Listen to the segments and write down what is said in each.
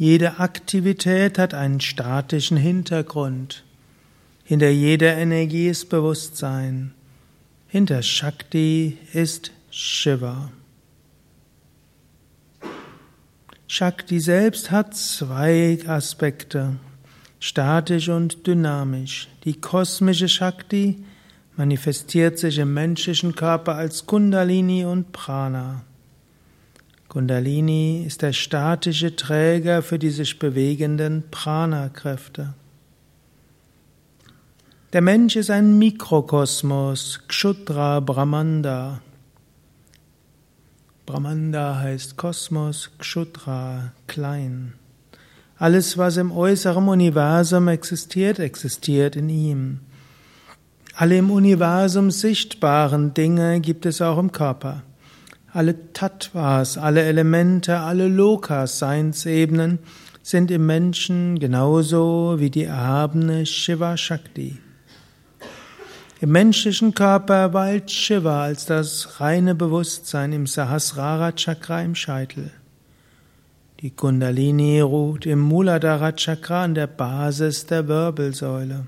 Jede Aktivität hat einen statischen Hintergrund. Hinter jeder Energie ist Bewusstsein. Hinter Shakti ist Shiva. Shakti selbst hat zwei Aspekte, statisch und dynamisch. Die kosmische Shakti manifestiert sich im menschlichen Körper als Kundalini und Prana. Kundalini ist der statische Träger für die sich bewegenden Prana-Kräfte. Der Mensch ist ein Mikrokosmos, Kshudra Brahmanda. Brahmanda heißt Kosmos, Kshudra klein. Alles, was im äußeren Universum existiert, existiert in ihm. Alle im Universum sichtbaren Dinge gibt es auch im Körper. Alle Tattvas, alle Elemente, alle Lokas, Seinsebenen sind im Menschen genauso wie die erhabene Shiva Shakti. Im menschlichen Körper weilt Shiva als das reine Bewusstsein im Sahasrara Chakra im Scheitel. Die Kundalini ruht im Muladhara Chakra an der Basis der Wirbelsäule.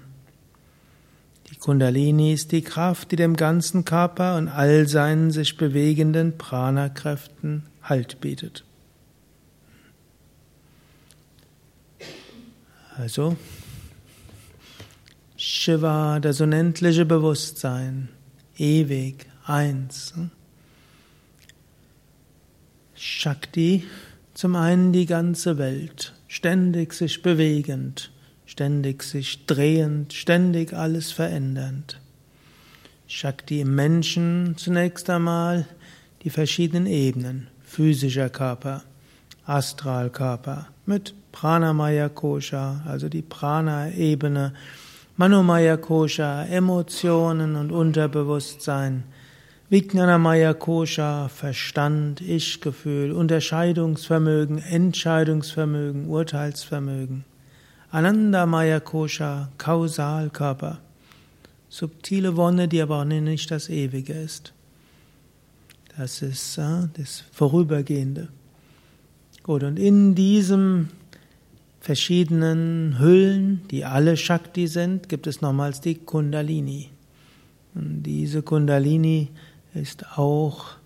Kundalini ist die Kraft, die dem ganzen Körper und all seinen sich bewegenden Prana-Kräften Halt bietet. Also, Shiva, das unendliche Bewusstsein, ewig, eins. Shakti, zum einen die ganze Welt, ständig sich bewegend, ständig sich drehend, ständig alles verändernd. Shakti im Menschen zunächst einmal die verschiedenen Ebenen, physischer Körper, Astralkörper mit Pranamaya Kosha, also die Prana-Ebene, Manomaya Kosha, Emotionen und Unterbewusstsein, Vijnanamaya Kosha, Verstand, Ich-Gefühl, Unterscheidungsvermögen, Entscheidungsvermögen, Urteilsvermögen. Anandamaya Kosha, Kausalkörper. Subtile Wonne, die aber auch nicht das Ewige ist. Das ist äh, das Vorübergehende. Gut, und in diesem verschiedenen Hüllen, die alle Shakti sind, gibt es nochmals die Kundalini. Und diese Kundalini ist auch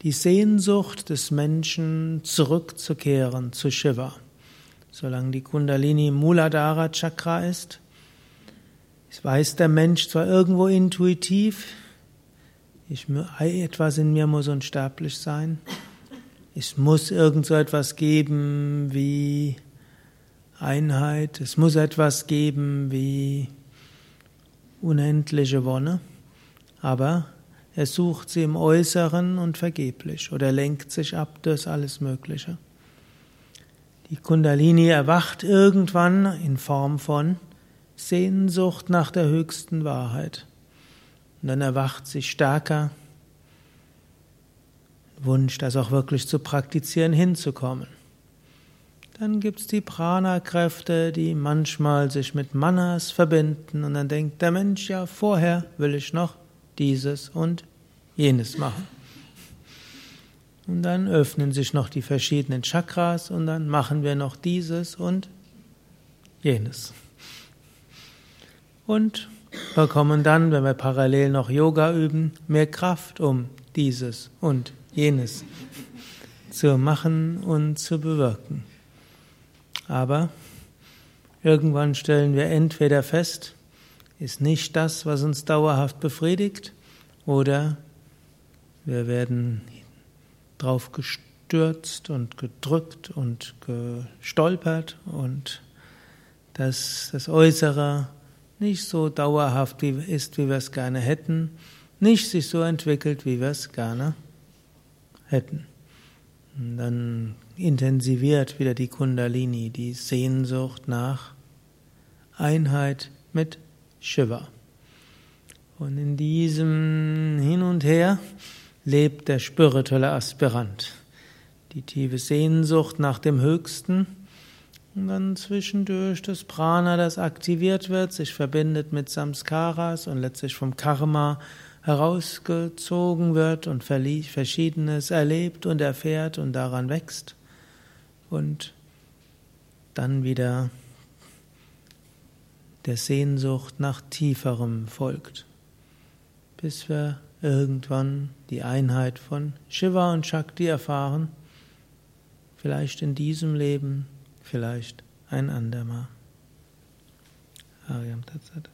die Sehnsucht des Menschen, zurückzukehren zu Shiva solange die Kundalini im Muladhara Chakra ist. Es weiß der Mensch zwar irgendwo intuitiv, ich, etwas in mir muss unsterblich sein. Es muss irgend so etwas geben wie Einheit. Es muss etwas geben wie unendliche Wonne. Aber er sucht sie im Äußeren und vergeblich oder lenkt sich ab durch alles Mögliche. Die Kundalini erwacht irgendwann in Form von Sehnsucht nach der höchsten Wahrheit. Und dann erwacht sie stärker, Wunsch, das auch wirklich zu praktizieren, hinzukommen. Dann gibt es die Prana-Kräfte, die manchmal sich mit Manas verbinden und dann denkt der Mensch, ja, vorher will ich noch dieses und jenes machen. Und dann öffnen sich noch die verschiedenen Chakras und dann machen wir noch dieses und jenes. Und bekommen dann, wenn wir parallel noch Yoga üben, mehr Kraft, um dieses und jenes zu machen und zu bewirken. Aber irgendwann stellen wir entweder fest, ist nicht das, was uns dauerhaft befriedigt, oder wir werden drauf gestürzt und gedrückt und gestolpert und dass das Äußere nicht so dauerhaft ist, wie wir es gerne hätten, nicht sich so entwickelt, wie wir es gerne hätten. Und dann intensiviert wieder die Kundalini, die Sehnsucht nach Einheit mit Shiva. Und in diesem Hin und Her lebt der spirituelle Aspirant. Die tiefe Sehnsucht nach dem Höchsten und dann zwischendurch das Prana, das aktiviert wird, sich verbindet mit Samskaras und letztlich vom Karma herausgezogen wird und Verschiedenes erlebt und erfährt und daran wächst. Und dann wieder der Sehnsucht nach tieferem folgt, bis wir irgendwann die Einheit von Shiva und Shakti erfahren, vielleicht in diesem Leben, vielleicht ein andermal. Ariam Tatsat.